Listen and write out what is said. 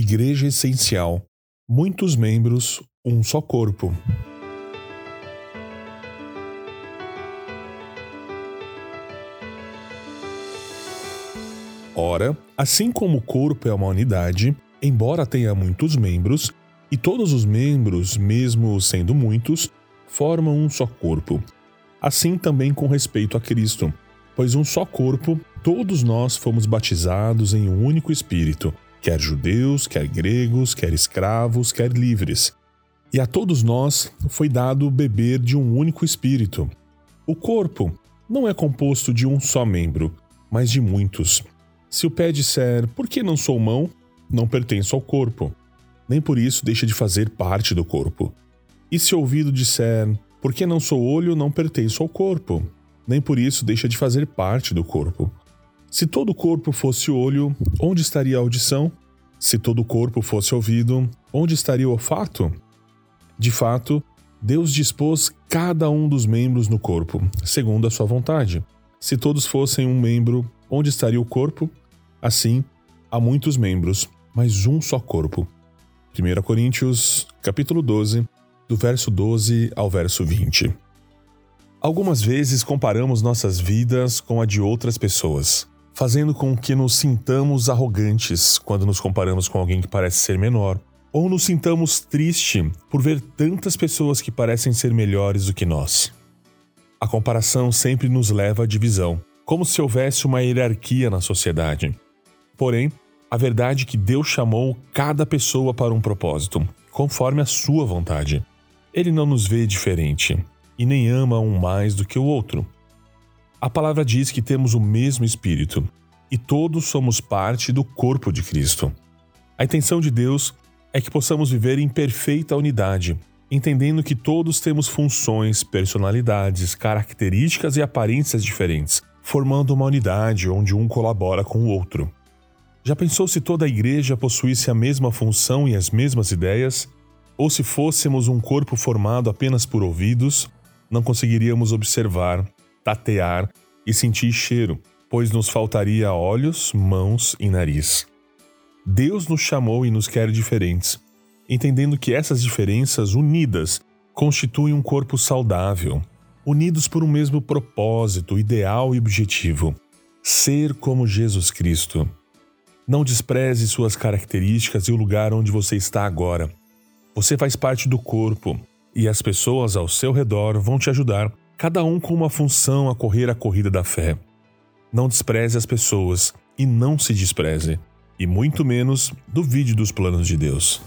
Igreja essencial. Muitos membros, um só corpo. Ora, assim como o corpo é uma unidade, embora tenha muitos membros, e todos os membros, mesmo sendo muitos, formam um só corpo. Assim também com respeito a Cristo, pois um só corpo, todos nós fomos batizados em um único Espírito, quer judeus, quer gregos, quer escravos, quer livres. E a todos nós foi dado beber de um único Espírito. O corpo não é composto de um só membro, mas de muitos. Se o pé disser, por que não sou mão? Não pertenço ao corpo. Nem por isso deixa de fazer parte do corpo. E se o ouvido disser, por que não sou olho? Não pertenço ao corpo. Nem por isso deixa de fazer parte do corpo. Se todo o corpo fosse olho, onde estaria a audição? Se todo o corpo fosse ouvido, onde estaria o olfato? De fato, Deus dispôs cada um dos membros no corpo, segundo a sua vontade. Se todos fossem um membro, onde estaria o corpo? Assim, há muitos membros, mas um só corpo. 1 Coríntios, capítulo 12, do verso 12 ao verso 20. Algumas vezes comparamos nossas vidas com a de outras pessoas, fazendo com que nos sintamos arrogantes quando nos comparamos com alguém que parece ser menor, ou nos sintamos triste por ver tantas pessoas que parecem ser melhores do que nós. A comparação sempre nos leva à divisão, como se houvesse uma hierarquia na sociedade. Porém, a verdade é que Deus chamou cada pessoa para um propósito, conforme a sua vontade. Ele não nos vê diferente e nem ama um mais do que o outro. A palavra diz que temos o mesmo Espírito e todos somos parte do corpo de Cristo. A intenção de Deus é que possamos viver em perfeita unidade, entendendo que todos temos funções, personalidades, características e aparências diferentes, formando uma unidade onde um colabora com o outro. Já pensou se toda a igreja possuísse a mesma função e as mesmas ideias? Ou se fôssemos um corpo formado apenas por ouvidos, não conseguiríamos observar, tatear e sentir cheiro, pois nos faltaria olhos, mãos e nariz. Deus nos chamou e nos quer diferentes, entendendo que essas diferenças unidas constituem um corpo saudável, unidos por um mesmo propósito, ideal e objetivo: ser como Jesus Cristo. Não despreze suas características e o lugar onde você está agora. Você faz parte do corpo e as pessoas ao seu redor vão te ajudar, cada um com uma função a correr a corrida da fé. Não despreze as pessoas e não se despreze, e muito menos duvide dos planos de Deus.